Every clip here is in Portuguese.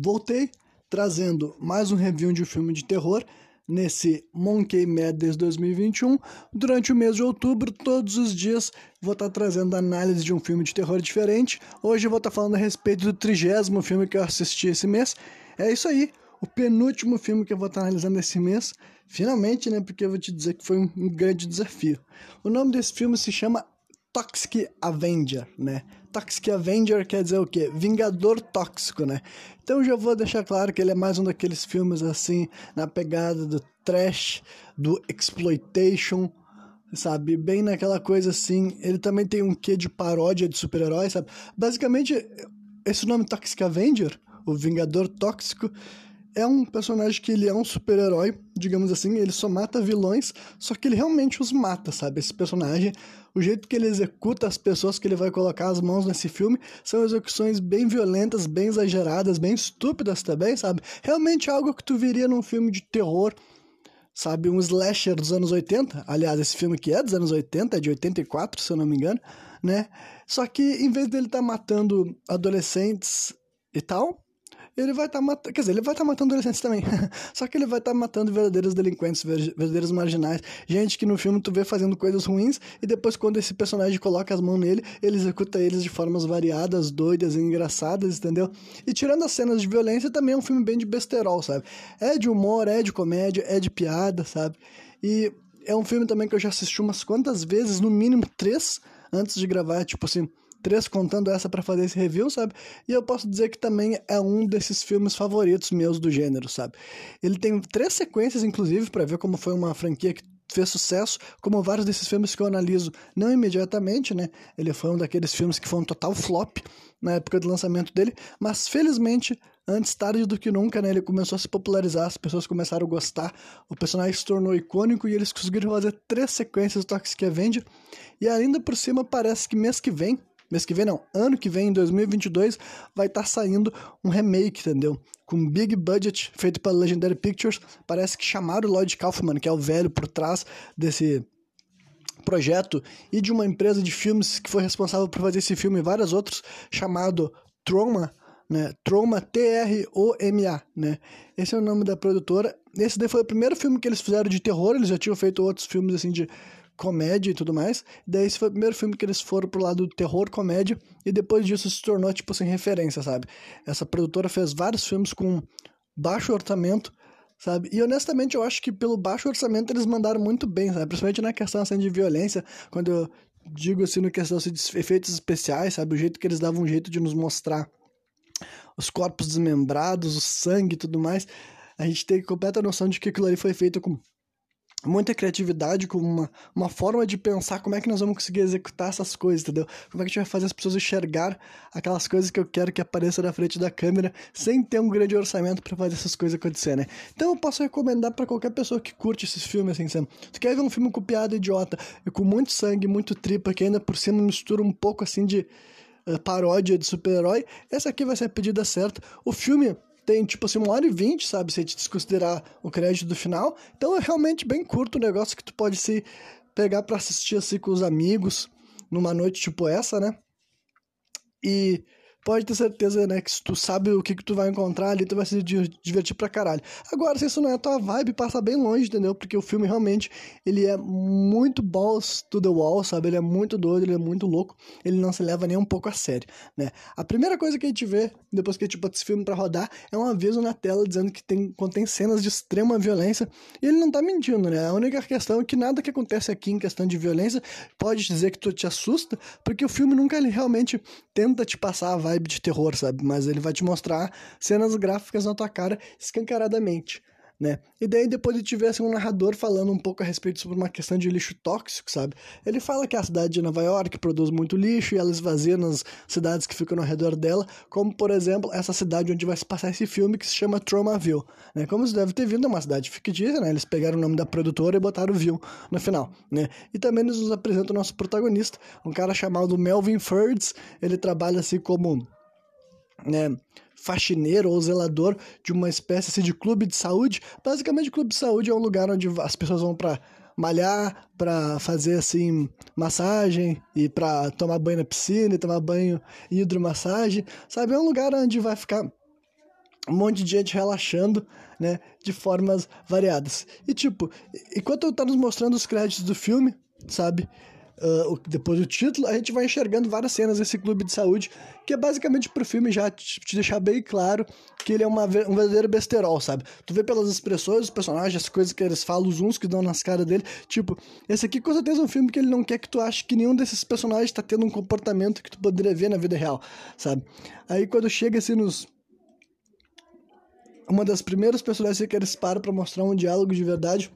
voltei trazendo mais um review de um filme de terror nesse Monkey Madness 2021. Durante o mês de outubro, todos os dias, vou estar trazendo análise de um filme de terror diferente. Hoje vou estar falando a respeito do trigésimo filme que eu assisti esse mês. É isso aí, o penúltimo filme que eu vou estar analisando esse mês. Finalmente, né? Porque eu vou te dizer que foi um grande desafio. O nome desse filme se chama Toxic Avenger, né? Toxic Avenger quer dizer o quê? Vingador tóxico, né? Então já vou deixar claro que ele é mais um daqueles filmes assim, na pegada do trash, do exploitation, sabe? Bem naquela coisa assim. Ele também tem um quê de paródia de super-heróis, sabe? Basicamente, esse nome Toxic Avenger, o Vingador Tóxico, é um personagem que ele é um super-herói, digamos assim, ele só mata vilões, só que ele realmente os mata, sabe? Esse personagem, o jeito que ele executa as pessoas que ele vai colocar as mãos nesse filme são execuções bem violentas, bem exageradas, bem estúpidas também, sabe? Realmente algo que tu viria num filme de terror, sabe? Um slasher dos anos 80. Aliás, esse filme que é dos anos 80, é de 84, se eu não me engano, né? Só que em vez dele estar tá matando adolescentes e tal, ele vai estar tá matando. Quer dizer, ele vai estar tá matando adolescentes também. Só que ele vai estar tá matando verdadeiros delinquentes, verdadeiros marginais. Gente que no filme tu vê fazendo coisas ruins e depois, quando esse personagem coloca as mãos nele, ele executa eles de formas variadas, doidas e engraçadas, entendeu? E tirando as cenas de violência, também é um filme bem de besterol, sabe? É de humor, é de comédia, é de piada, sabe? E é um filme também que eu já assisti umas quantas vezes, no mínimo três, antes de gravar, tipo assim três contando essa para fazer esse review, sabe? E eu posso dizer que também é um desses filmes favoritos meus do gênero, sabe? Ele tem três sequências, inclusive, para ver como foi uma franquia que fez sucesso, como vários desses filmes que eu analiso, não imediatamente, né? Ele foi um daqueles filmes que foi um total flop na época do lançamento dele, mas felizmente, antes tarde do que nunca, né? Ele começou a se popularizar, as pessoas começaram a gostar, o personagem se tornou icônico e eles conseguiram fazer três sequências do Toxic Avenger. E ainda por cima, parece que mês que vem, mês que vem não, ano que vem, em 2022, vai estar tá saindo um remake, entendeu? Com big budget, feito pela Legendary Pictures. Parece que chamaram o Lloyd Kaufman, que é o velho por trás desse projeto, e de uma empresa de filmes que foi responsável por fazer esse filme e vários outros, chamado Troma, né? Troma, T-R-O-M-A, né? Esse é o nome da produtora. Esse daí foi o primeiro filme que eles fizeram de terror, eles já tinham feito outros filmes, assim, de comédia e tudo mais. Daí esse foi o primeiro filme que eles foram pro lado do terror, comédia, e depois disso se tornou, tipo, sem referência, sabe? Essa produtora fez vários filmes com baixo orçamento, sabe? E honestamente eu acho que pelo baixo orçamento eles mandaram muito bem, sabe? Principalmente na questão assim, de violência, quando eu digo assim no questão assim, de efeitos especiais, sabe? O jeito que eles davam um jeito de nos mostrar os corpos desmembrados, o sangue e tudo mais. A gente tem completa noção de que aquilo ali foi feito com muita criatividade, com uma, uma forma de pensar como é que nós vamos conseguir executar essas coisas, entendeu? Como é que a gente vai fazer as pessoas enxergar aquelas coisas que eu quero que apareça na frente da câmera sem ter um grande orçamento para fazer essas coisas acontecer, né? Então eu posso recomendar para qualquer pessoa que curte esses filmes, assim, sabe? Tu quer ver um filme com piada idiota e com muito sangue, muito tripa, que ainda por cima mistura um pouco assim de uh, paródia de super-herói, essa aqui vai ser a pedida certa. O filme tem tipo assim, uma hora e vinte, sabe? Se a gente desconsiderar o crédito do final. Então é realmente bem curto o negócio que tu pode se pegar para assistir assim com os amigos numa noite tipo essa, né? E pode ter certeza, né, que se tu sabe o que, que tu vai encontrar ali, tu vai se divertir pra caralho. Agora, se isso não é a tua vibe, passa bem longe, entendeu? Porque o filme realmente, ele é muito balls to the wall, sabe? Ele é muito doido, ele é muito louco, ele não se leva nem um pouco a sério, né? A primeira coisa que a gente vê, depois que a gente bota esse filme pra rodar, é um aviso na tela dizendo que tem, contém cenas de extrema violência, e ele não tá mentindo, né? A única questão é que nada que acontece aqui em questão de violência pode dizer que tu te assusta, porque o filme nunca realmente tenta te passar a vibe vibe de terror, sabe? Mas ele vai te mostrar cenas gráficas na tua cara escancaradamente né? E daí depois ele tivesse um narrador falando um pouco a respeito sobre uma questão de lixo tóxico, sabe? Ele fala que a cidade de Nova York produz muito lixo e ela esvazia nas cidades que ficam ao redor dela, como por exemplo essa cidade onde vai se passar esse filme que se chama Tromaville, né? Como você deve ter vindo, é uma cidade fictícia, né? Eles pegaram o nome da produtora e botaram Ville no final, né? E também eles nos apresentam o nosso protagonista, um cara chamado Melvin Furds, ele trabalha assim como né, faxineiro ou zelador de uma espécie assim, de clube de saúde. Basicamente, clube de saúde é um lugar onde as pessoas vão para malhar, para fazer assim massagem e para tomar banho na piscina e tomar banho hidromassagem, sabe? É um lugar onde vai ficar um monte de gente relaxando, né, de formas variadas. E tipo, enquanto tá nos mostrando os créditos do filme, sabe? Uh, depois do título, a gente vai enxergando várias cenas desse clube de saúde, que é basicamente pro filme já te, deixar bem claro que ele é uma, um verdadeiro besterol, sabe? Tu vê pelas expressões dos personagens, as coisas que eles falam, os uns que dão nas caras dele. Tipo, esse aqui com certeza é um filme que ele não quer que tu ache que nenhum desses personagens tá tendo um comportamento que tu poderia ver na vida real, sabe? Aí quando chega assim nos uma das primeiras personagens que eles param para mostrar um diálogo de verdade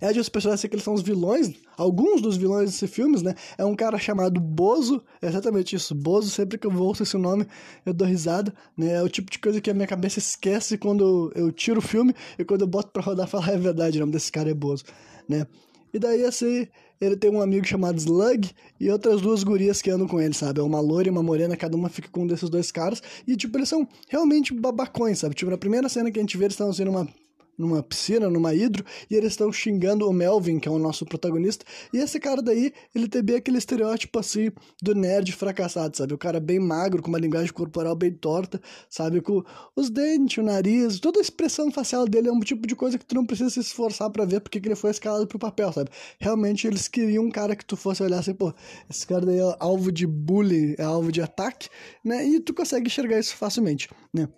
é de os personagens que eles são os vilões, alguns dos vilões desses filmes, né? É um cara chamado Bozo, é exatamente isso, Bozo, sempre que eu ouço esse nome eu dou risada, né? É o tipo de coisa que a minha cabeça esquece quando eu, tiro o filme e quando eu boto pra rodar falo, ah, é verdade, o nome desse cara é Bozo, né? E daí, assim, ele tem um amigo chamado Slug e outras duas gurias que andam com ele, sabe? É uma loira e uma morena, cada uma fica com um desses dois caras. E, tipo, eles são realmente babacões, sabe? Tipo, na primeira cena que a gente vê, eles estão sendo uma numa piscina, numa hidro, e eles estão xingando o Melvin, que é o nosso protagonista. E esse cara daí, ele tem bem aquele estereótipo assim do nerd fracassado, sabe? O cara bem magro, com uma linguagem corporal bem torta, sabe? Com os dentes, o nariz, toda a expressão facial dele é um tipo de coisa que tu não precisa se esforçar para ver porque ele foi escalado pro papel, sabe? Realmente eles queriam um cara que tu fosse olhar assim, pô, esse cara daí é alvo de bullying, é alvo de ataque, né? E tu consegue enxergar isso facilmente, né?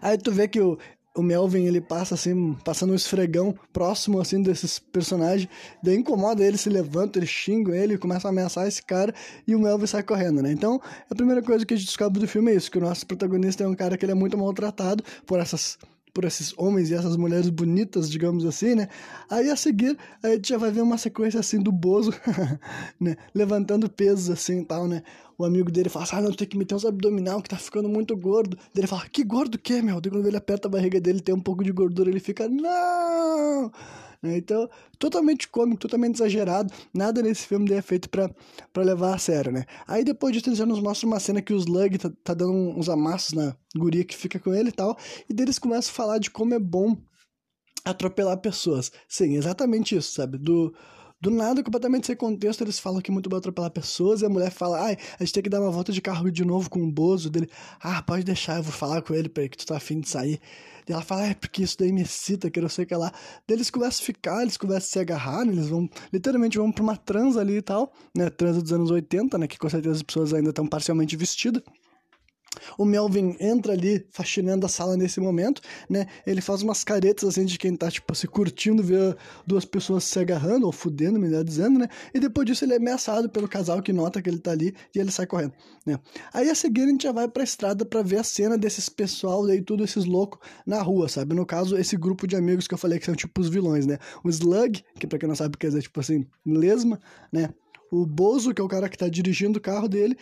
Aí tu vê que o, o Melvin ele passa assim, passando um esfregão próximo assim desses personagens, daí incomoda ele, se levanta, ele xinga ele, começa a ameaçar esse cara e o Melvin sai correndo, né? Então, a primeira coisa que a gente descobre do filme é isso, que o nosso protagonista é um cara que ele é muito maltratado por essas por esses homens e essas mulheres bonitas, digamos assim, né? Aí a seguir, a gente já vai ver uma sequência assim do Bozo, né? Levantando pesos assim e tal, né? O amigo dele fala assim, ah, não, tem que meter uns abdominal que tá ficando muito gordo. Ele fala, que gordo que é, meu? Daí quando ele aperta a barriga dele, tem um pouco de gordura, ele fica, não! Né? Então, totalmente cômico, totalmente exagerado. Nada nesse filme é feito para levar a sério, né? Aí depois disso, eles já nos mostram uma cena que o Slug tá, tá dando uns amassos na guria que fica com ele e tal. E deles começam a falar de como é bom atropelar pessoas. Sim, exatamente isso, sabe? Do do nada, completamente sem contexto, eles falam que é muito bom atropelar pessoas, e a mulher fala, ai, a gente tem que dar uma volta de carro de novo com o Bozo dele. Ah, pode deixar, eu vou falar com ele, pra que tu tá afim de sair. E ela fala, é porque isso daí me excita, que não sei o que lá. Daí eles começam a ficar, eles começam a se agarrar, né? eles vão, literalmente vão pra uma transa ali e tal, né? Transa dos anos 80, né? Que com certeza as pessoas ainda estão parcialmente vestidas. O Melvin entra ali faxinando a sala nesse momento, né? Ele faz umas caretas assim de quem tá, tipo, se curtindo ver duas pessoas se agarrando, ou fudendo, melhor dizendo, né? E depois disso ele é ameaçado pelo casal que nota que ele tá ali e ele sai correndo, né? Aí a seguir a gente já vai pra estrada para ver a cena desses pessoal daí, tudo esses loucos na rua, sabe? No caso, esse grupo de amigos que eu falei que são tipo os vilões, né? O Slug, que pra quem não sabe quer dizer, tipo assim, lesma, né? o Bozo, que é o cara que tá dirigindo o carro dele,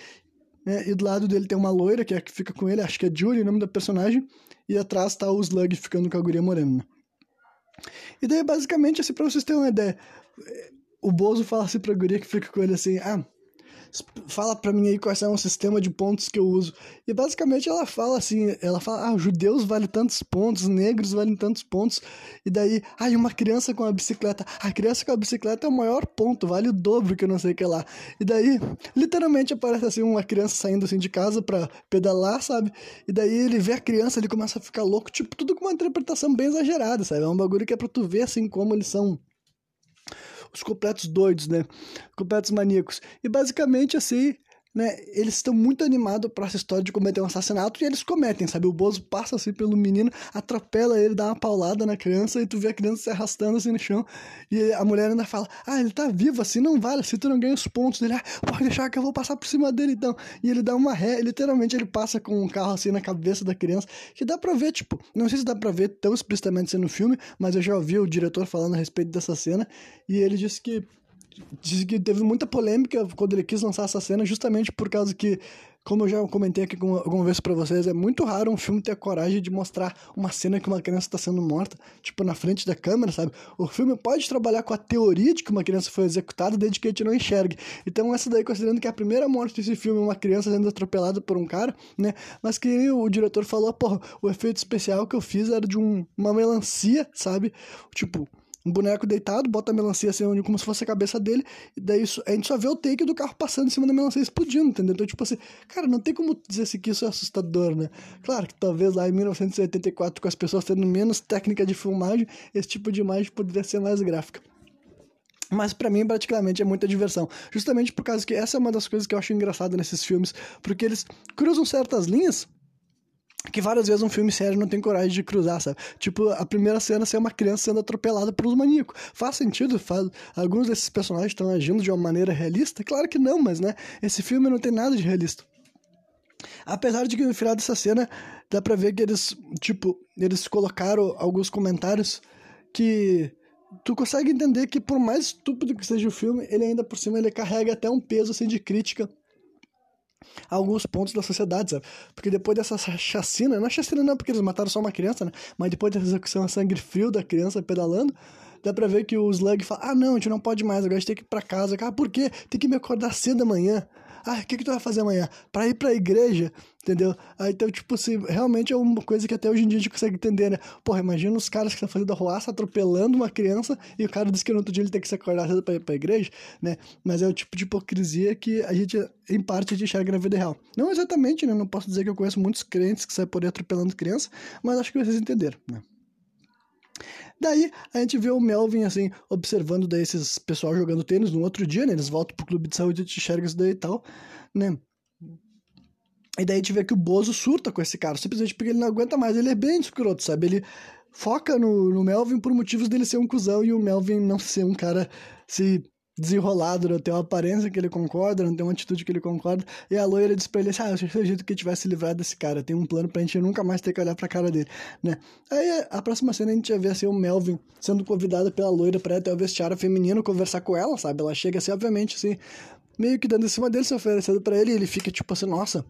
né? E do lado dele tem uma loira, que é a que fica com ele, acho que é Julie, o nome da personagem, e atrás tá o Slug ficando com a guria morena. Né? E daí, basicamente, assim, pra vocês terem uma ideia, o Bozo fala assim pra guria que fica com ele assim, ah, fala pra mim aí quais é o sistema de pontos que eu uso. E basicamente ela fala assim, ela fala, ah, judeus valem tantos pontos, negros valem tantos pontos. E daí, ah, uma criança com a bicicleta. A criança com a bicicleta é o maior ponto, vale o dobro que eu não sei o que lá. E daí, literalmente aparece assim uma criança saindo assim de casa pra pedalar, sabe? E daí ele vê a criança, ele começa a ficar louco, tipo, tudo com uma interpretação bem exagerada, sabe? É um bagulho que é pra tu ver assim como eles são os completos doidos, né? Completos maníacos. E basicamente assim, né, eles estão muito animados para essa história de cometer um assassinato e eles cometem, sabe? O Bozo passa assim pelo menino, atropela ele, dá uma paulada na criança e tu vê a criança se arrastando assim no chão. E a mulher ainda fala: Ah, ele tá vivo, assim não vale, assim tu não ganha os pontos dele. Ah, pode deixar que eu vou passar por cima dele então. E ele dá uma ré, literalmente ele passa com um carro assim na cabeça da criança, que dá pra ver, tipo, não sei se dá pra ver tão explicitamente assim no filme, mas eu já ouvi o diretor falando a respeito dessa cena e ele disse que Diz que teve muita polêmica quando ele quis lançar essa cena, justamente por causa que, como eu já comentei aqui alguma vez para vocês, é muito raro um filme ter a coragem de mostrar uma cena que uma criança está sendo morta, tipo, na frente da câmera, sabe? O filme pode trabalhar com a teoria de que uma criança foi executada desde que a gente não enxergue. Então, essa daí, considerando que a primeira morte desse filme é uma criança sendo atropelada por um cara, né? Mas que o diretor falou, porra, o efeito especial que eu fiz era de um, uma melancia, sabe? Tipo, um boneco deitado, bota a melancia assim, como se fosse a cabeça dele, e daí isso, a gente só vê o take do carro passando em cima da melancia explodindo, entendeu? Então, tipo assim, cara, não tem como dizer assim que isso é assustador, né? Claro que talvez lá em 1984, com as pessoas tendo menos técnica de filmagem, esse tipo de imagem poderia ser mais gráfica. Mas para mim, praticamente, é muita diversão. Justamente por causa que essa é uma das coisas que eu acho engraçada nesses filmes, porque eles cruzam certas linhas que várias vezes um filme sério não tem coragem de cruzar, sabe? Tipo, a primeira cena ser uma criança sendo atropelada por um maníaco. Faz sentido? Faz... Alguns desses personagens estão agindo de uma maneira realista? Claro que não, mas, né? Esse filme não tem nada de realista. Apesar de que no final dessa cena dá pra ver que eles, tipo, eles colocaram alguns comentários que tu consegue entender que por mais estúpido que seja o filme, ele ainda por cima ele carrega até um peso assim de crítica alguns pontos da sociedade, sabe? Porque depois dessa chacina, não é chacina não, porque eles mataram só uma criança, né? Mas depois dessa execução a sangue frio da criança pedalando, dá pra ver que o Slug fala, ah não, a gente não pode mais, agora a gente tem que ir pra casa. Ah, por quê? Tem que me acordar cedo amanhã. Ah, o que, que tu vai fazer amanhã? Pra ir pra igreja, entendeu? Aí, então, tipo assim, realmente é uma coisa que até hoje em dia a gente consegue entender, né? Porra, imagina os caras que estão fazendo arruaça, atropelando uma criança, e o cara diz que no outro dia ele tem que se acordar cedo pra ir pra igreja, né? Mas é o tipo de hipocrisia que a gente, em parte, a gente enxerga na vida real. Não exatamente, né? Não posso dizer que eu conheço muitos crentes que saem por aí atropelando criança, mas acho que vocês entenderam, né? Daí a gente vê o Melvin, assim, observando daí esses pessoal jogando tênis no outro dia, né? Eles voltam pro clube de saúde, a gente enxerga isso daí e tal, né? E daí a gente vê que o Bozo surta com esse cara, simplesmente porque ele não aguenta mais. Ele é bem escroto, sabe? Ele foca no, no Melvin por motivos dele ser um cuzão e o Melvin não ser um cara se desenrolado, não tem uma aparência que ele concorda, não tem uma atitude que ele concorda. E a loira diz pra ele assim: Ah, eu acredito que tivesse livrado desse cara. Tem um plano pra gente nunca mais ter que olhar pra cara dele, né? Aí a próxima cena a gente vai ver assim o Melvin sendo convidado pela loira pra ir até o vestiário feminino conversar com ela, sabe? Ela chega assim, obviamente, assim, meio que dando em cima dele, se oferecendo pra ele, e ele fica tipo assim: Nossa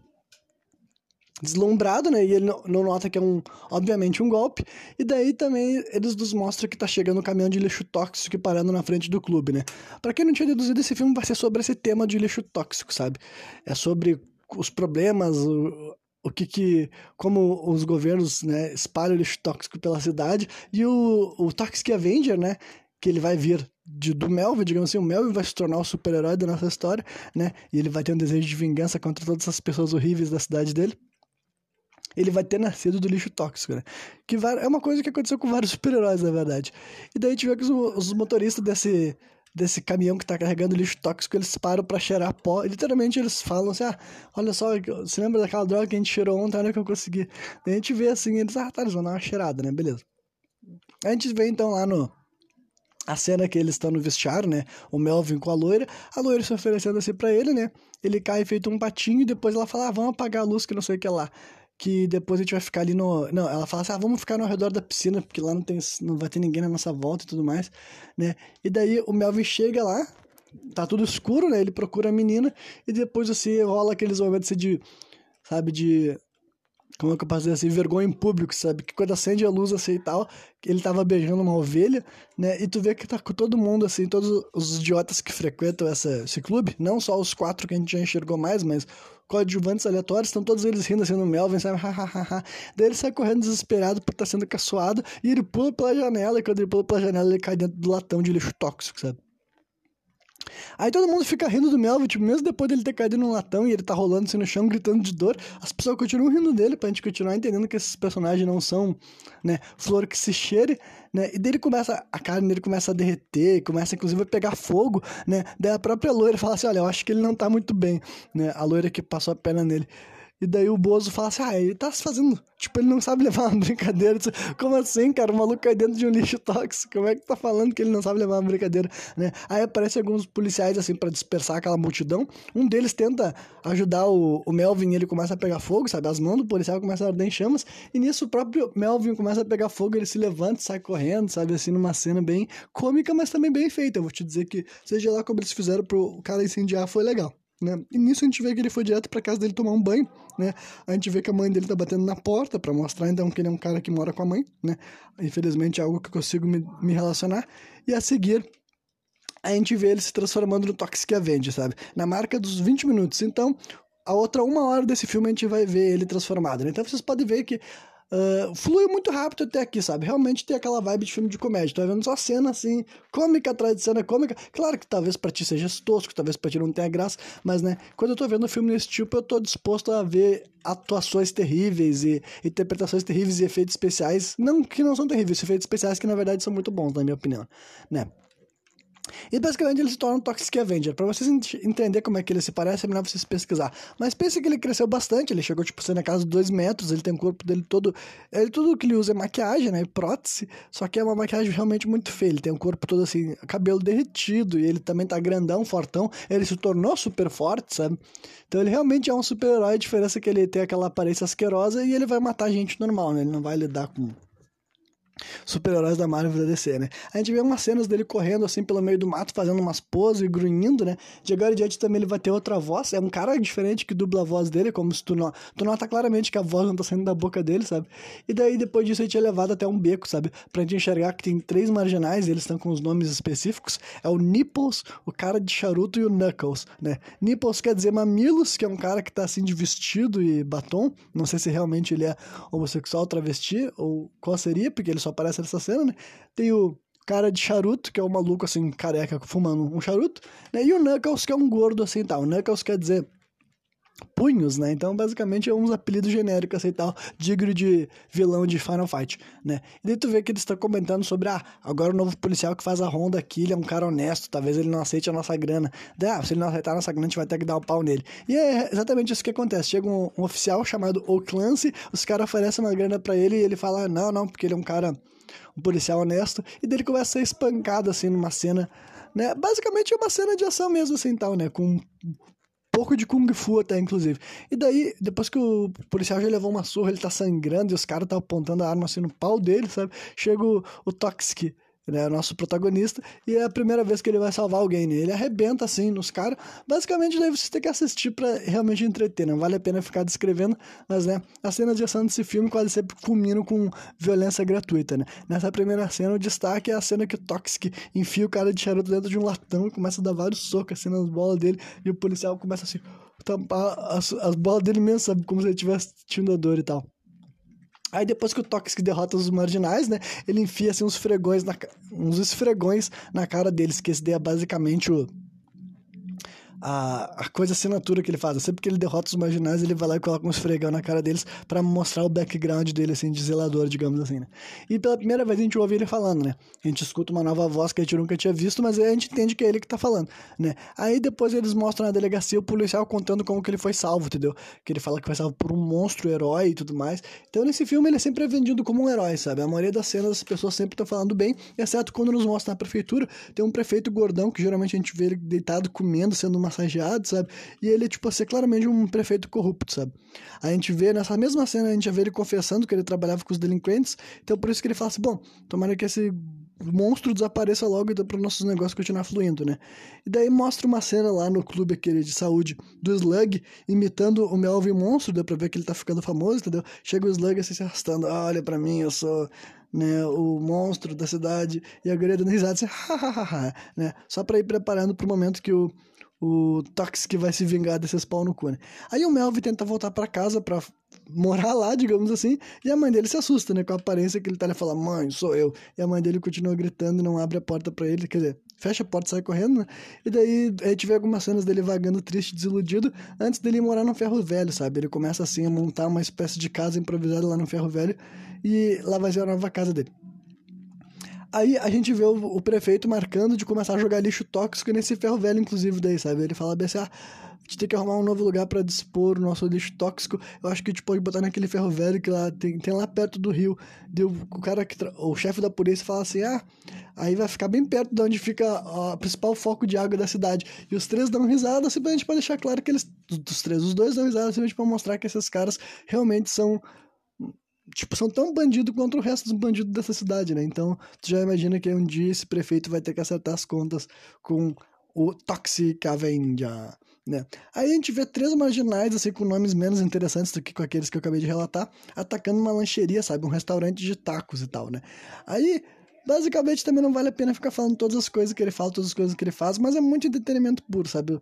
deslumbrado, né? E ele não nota que é um, obviamente, um golpe. E daí também eles nos mostram que tá chegando um caminhão de lixo tóxico parando na frente do clube, né? Pra quem não tinha deduzido, esse filme vai ser sobre esse tema de lixo tóxico, sabe? É sobre os problemas, o, o que que... como os governos, né, espalham lixo tóxico pela cidade. E o, o Toxic Avenger, né? Que ele vai vir de, do Melvin, digamos assim, o Melvin vai se tornar o super-herói da nossa história, né? E ele vai ter um desejo de vingança contra todas essas pessoas horríveis da cidade dele ele vai ter nascido do lixo tóxico, né? Que é uma coisa que aconteceu com vários super-heróis, na verdade. E daí que os, os motoristas desse, desse caminhão que tá carregando lixo tóxico, eles param para cheirar pó. E, literalmente eles falam assim: ah, olha só, você lembra daquela droga que a gente cheirou ontem? Olha que eu consegui. Daí a gente vê assim, eles, ah, tá, eles vão dar uma cheirada, né? Beleza. A gente vê então lá no. A cena que eles estão no vestiário, né? O Melvin com a loira, a loira se oferecendo assim pra ele, né? Ele cai feito um patinho e depois ela fala: ah, vamos apagar a luz que não sei o que lá que depois a gente vai ficar ali no. Não, ela fala assim: ah, vamos ficar no redor da piscina, porque lá não, tem, não vai ter ninguém na nossa volta e tudo mais, né? E daí o Melvin chega lá, tá tudo escuro, né? Ele procura a menina e depois assim rola aqueles momentos de. Sabe, de. Como é que eu posso dizer assim? Vergonha em público, sabe? Que quando acende a luz assim e tal, ele tava beijando uma ovelha, né? E tu vê que tá com todo mundo, assim, todos os idiotas que frequentam essa, esse clube, não só os quatro que a gente já enxergou mais, mas coadjuvantes aleatórios, estão todos eles rindo assim no Melvin, sabe? Daí ele sai correndo desesperado por estar tá sendo caçoado e ele pula pela janela, e quando ele pula pela janela, ele cai dentro do latão de lixo tóxico, sabe? Aí todo mundo fica rindo do Melvin, tipo, mesmo depois dele ter caído num latão e ele tá rolando assim no chão, gritando de dor, as pessoas continuam rindo dele pra gente continuar entendendo que esses personagens não são, né, flor que se cheire, né, e dele começa, a carne dele começa a derreter, começa inclusive a pegar fogo, né, daí a própria loira fala assim, olha, eu acho que ele não tá muito bem, né, a loira que passou a perna nele. E daí o Bozo fala assim: ah, ele tá se fazendo. Tipo, ele não sabe levar uma brincadeira. Como assim, cara? O maluco cai dentro de um lixo tóxico. Como é que tá falando que ele não sabe levar uma brincadeira, né? Aí aparecem alguns policiais, assim, para dispersar aquela multidão. Um deles tenta ajudar o, o Melvin ele começa a pegar fogo, sabe? As mãos do policial começam a arder em chamas. E nisso o próprio Melvin começa a pegar fogo, ele se levanta sai correndo, sabe? Assim, numa cena bem cômica, mas também bem feita. Eu vou te dizer que, seja lá como eles fizeram pro cara incendiar, foi legal. Né? E nisso a gente vê que ele foi direto para casa dele tomar um banho, né? A gente vê que a mãe dele tá batendo na porta para mostrar então que ele é um cara que mora com a mãe, né? Infelizmente é algo que eu consigo me, me relacionar. E a seguir a gente vê ele se transformando no Toxic Avenger, sabe? Na marca dos 20 minutos. Então, a outra uma hora desse filme a gente vai ver ele transformado. Né? Então vocês podem ver que Uh, flui muito rápido até aqui, sabe? Realmente tem aquela vibe de filme de comédia. Tô vendo só cena assim, cômica atrás de cena cômica. Claro que talvez pra ti seja tosco, talvez pra ti não tenha graça, mas né, quando eu tô vendo um filme desse tipo, eu tô disposto a ver atuações terríveis e interpretações terríveis e efeitos especiais. Não que não são terríveis, efeitos especiais que na verdade são muito bons, na minha opinião, né? E basicamente ele se torna um Toxic Avenger. Pra vocês entender como é que ele se parece, é melhor vocês pesquisar. Mas pense que ele cresceu bastante, ele chegou, tipo, ser na casa dos 2 metros, ele tem o corpo dele todo. Ele, tudo que ele usa é maquiagem, né? Prótese. Só que é uma maquiagem realmente muito feia. Ele tem o corpo todo assim, cabelo derretido, e ele também tá grandão, fortão. Ele se tornou super forte, sabe? Então ele realmente é um super-herói, a diferença é que ele tem aquela aparência asquerosa e ele vai matar gente normal, né? Ele não vai lidar com super-heróis da Marvel da DC, né? A gente vê umas cenas dele correndo assim pelo meio do mato, fazendo umas poses e grunhindo, né? De agora em diante também ele vai ter outra voz, é um cara diferente que dubla a voz dele, como se tu, não, tu nota claramente que a voz não tá saindo da boca dele, sabe? E daí depois disso a gente é levado até um beco, sabe? Pra gente enxergar que tem três marginais, eles estão com os nomes específicos, é o Nipples, o cara de charuto e o Knuckles, né? Nipples quer dizer mamilos, que é um cara que tá assim de vestido e batom, não sei se realmente ele é homossexual, travesti, ou qual seria, porque ele só aparece nessa cena, né? Tem o cara de charuto, que é o um maluco assim, careca, fumando um charuto, né? E o Knuckles, que é um gordo assim tal. O Knuckles quer dizer punhos, né? Então, basicamente, é uns apelidos genéricos assim tal, digno de vilão de Final Fight, né? E daí tu vê que eles estão comentando sobre, ah, agora o novo policial que faz a ronda aqui, ele é um cara honesto, talvez ele não aceite a nossa grana. Daí, ah, se ele não aceitar a nossa grana, a gente vai ter que dar o um pau nele. E é exatamente isso que acontece. Chega um, um oficial chamado O Clancy, os caras oferecem uma grana para ele e ele fala, não, não, porque ele é um cara, um policial honesto, e dele começa a ser espancado, assim, numa cena né? Basicamente é uma cena de ação mesmo, assim, tal, né? Com pouco de Kung Fu até, inclusive. E daí, depois que o policial já levou uma surra, ele tá sangrando e os caras tá apontando a arma assim no pau dele, sabe? Chega o, o Toxic né, nosso protagonista, e é a primeira vez que ele vai salvar alguém, né? Ele arrebenta assim nos caras. Basicamente, daí você tem que assistir para realmente entreter, não vale a pena ficar descrevendo, mas né, as cenas de ação desse filme quase sempre culminam com violência gratuita, né? Nessa primeira cena, o destaque é a cena que o Toxic enfia o cara de charuto dentro de um latão e começa a dar vários socos assim nas bolas dele, e o policial começa assim, tampar as, as bolas dele mesmo, sabe? Como se ele estivesse sentindo a dor e tal. Aí depois que o Toxic derrota os marginais, né? Ele enfia assim uns fregões na, uns esfregões na cara deles, que esse daí é basicamente o a, a coisa assinatura que ele faz. Sempre que ele derrota os marginais, ele vai lá e coloca um esfregão na cara deles para mostrar o background dele, assim, de zelador, digamos assim, né? E pela primeira vez a gente ouve ele falando, né? A gente escuta uma nova voz que a gente nunca tinha visto, mas a gente entende que é ele que tá falando, né? Aí depois eles mostram na delegacia o policial contando como que ele foi salvo, entendeu? Que ele fala que foi salvo por um monstro herói e tudo mais. Então nesse filme ele é sempre é vendido como um herói, sabe? A maioria das cenas as pessoas sempre estão falando bem, exceto quando nos mostra na prefeitura, tem um prefeito gordão que geralmente a gente vê ele deitado comendo, sendo uma massageado, sabe? E ele, tipo, ser claramente um prefeito corrupto, sabe? A gente vê, nessa mesma cena, a gente já vê ele confessando que ele trabalhava com os delinquentes, então por isso que ele fala assim, bom, tomara que esse monstro desapareça logo para nossos negócios continuar fluindo, né? E daí mostra uma cena lá no clube aquele de saúde do Slug imitando o Melvin Monstro, deu pra ver que ele tá ficando famoso, entendeu? Chega o Slug assim se arrastando, olha para mim, eu sou né, o monstro da cidade, e a guria dando risada assim, né? Só pra ir preparando pro momento que o o Toxic vai se vingar desses pau no cu, né? Aí o Melvin tenta voltar para casa para morar lá, digamos assim, e a mãe dele se assusta, né? Com a aparência que ele tá e fala, mãe, sou eu. E a mãe dele continua gritando e não abre a porta para ele, quer dizer, fecha a porta e sai correndo, né? E daí a gente vê algumas cenas dele vagando triste, desiludido, antes dele morar no ferro velho, sabe? Ele começa assim a montar uma espécie de casa improvisada lá no ferro velho e lá vai ser a nova casa dele. Aí a gente vê o, o, prefeito marcando de começar a jogar lixo tóxico nesse ferro velho, inclusive, daí, sabe? Ele fala ah, a gente tem que arrumar um novo lugar para dispor o nosso lixo tóxico. Eu acho que a gente pode botar naquele ferro velho que lá tem, tem lá perto do rio. Deu, o cara que o chefe da polícia fala assim: "Ah, aí vai ficar bem perto de onde fica o principal foco de água da cidade". E os três dão risada simplesmente para deixar claro que eles dos três, os dois dão risada simplesmente para mostrar que esses caras realmente são tipo, são tão bandidos quanto o resto dos bandidos dessa cidade, né? Então, tu já imagina que um dia esse prefeito vai ter que acertar as contas com o Toxic Avenger, né? Aí a gente vê três marginais, assim, com nomes menos interessantes do que com aqueles que eu acabei de relatar, atacando uma lancheria, sabe? Um restaurante de tacos e tal, né? Aí, basicamente, também não vale a pena ficar falando todas as coisas que ele fala, todas as coisas que ele faz, mas é muito entretenimento puro, sabe?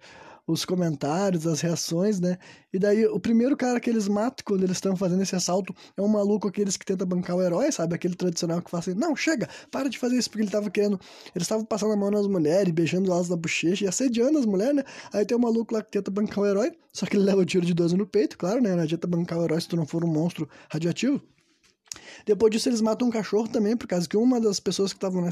Os comentários, as reações, né? E daí o primeiro cara que eles matam quando eles estão fazendo esse assalto é um maluco aqueles que tenta bancar o herói, sabe? Aquele tradicional que fala assim: "Não, chega, para de fazer isso", porque ele tava querendo, eles estavam passando a mão nas mulheres, beijando elas na bochecha e assediando as mulheres, né? Aí tem um maluco lá que tenta bancar o herói, só que ele leva o tiro de 12 no peito, claro, né? Não adianta bancar o herói se tu não for um monstro radioativo. Depois disso, eles matam um cachorro também, por causa que uma das pessoas que estavam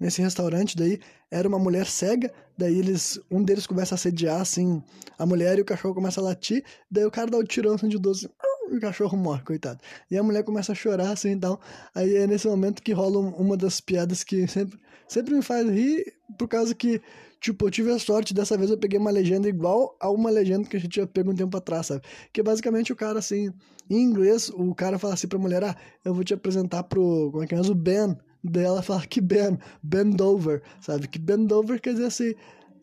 nesse restaurante daí era uma mulher cega. Daí eles, um deles começa a assediar, assim, a mulher e o cachorro começa a latir. Daí o cara dá o tirão assim, de 12 e o cachorro morre, coitado. E a mulher começa a chorar, assim, então. Aí é nesse momento que rola uma das piadas que sempre, sempre me faz rir, por causa que Tipo, eu tive a sorte, dessa vez eu peguei uma legenda igual a uma legenda que a gente tinha pego um tempo atrás, sabe? Que basicamente o cara, assim, em inglês, o cara fala assim pra mulher, ah, eu vou te apresentar pro, como é que é, o Ben. Daí ela fala, que Ben? Bend over, sabe? Que bend over quer dizer assim,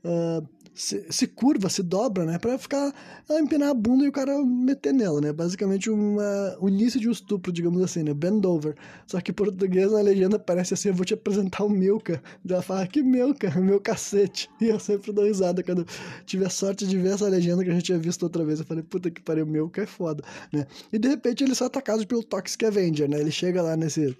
uh, se, se, curva, se dobra, né? Pra ficar, ela empinar a bunda e o cara meter nela, né? Basicamente uma, o início de um estupro, digamos assim, né? Bend over. Só que em português, na legenda, parece assim, eu vou te apresentar o Milka. Ela fala, que Milka? Meu cacete. E eu sempre dou risada quando tive a sorte de ver essa legenda que a gente tinha visto outra vez. Eu falei, puta que pariu, Milka é foda, né? E de repente ele é atacado pelo Toxic Avenger, né? Ele chega lá nesse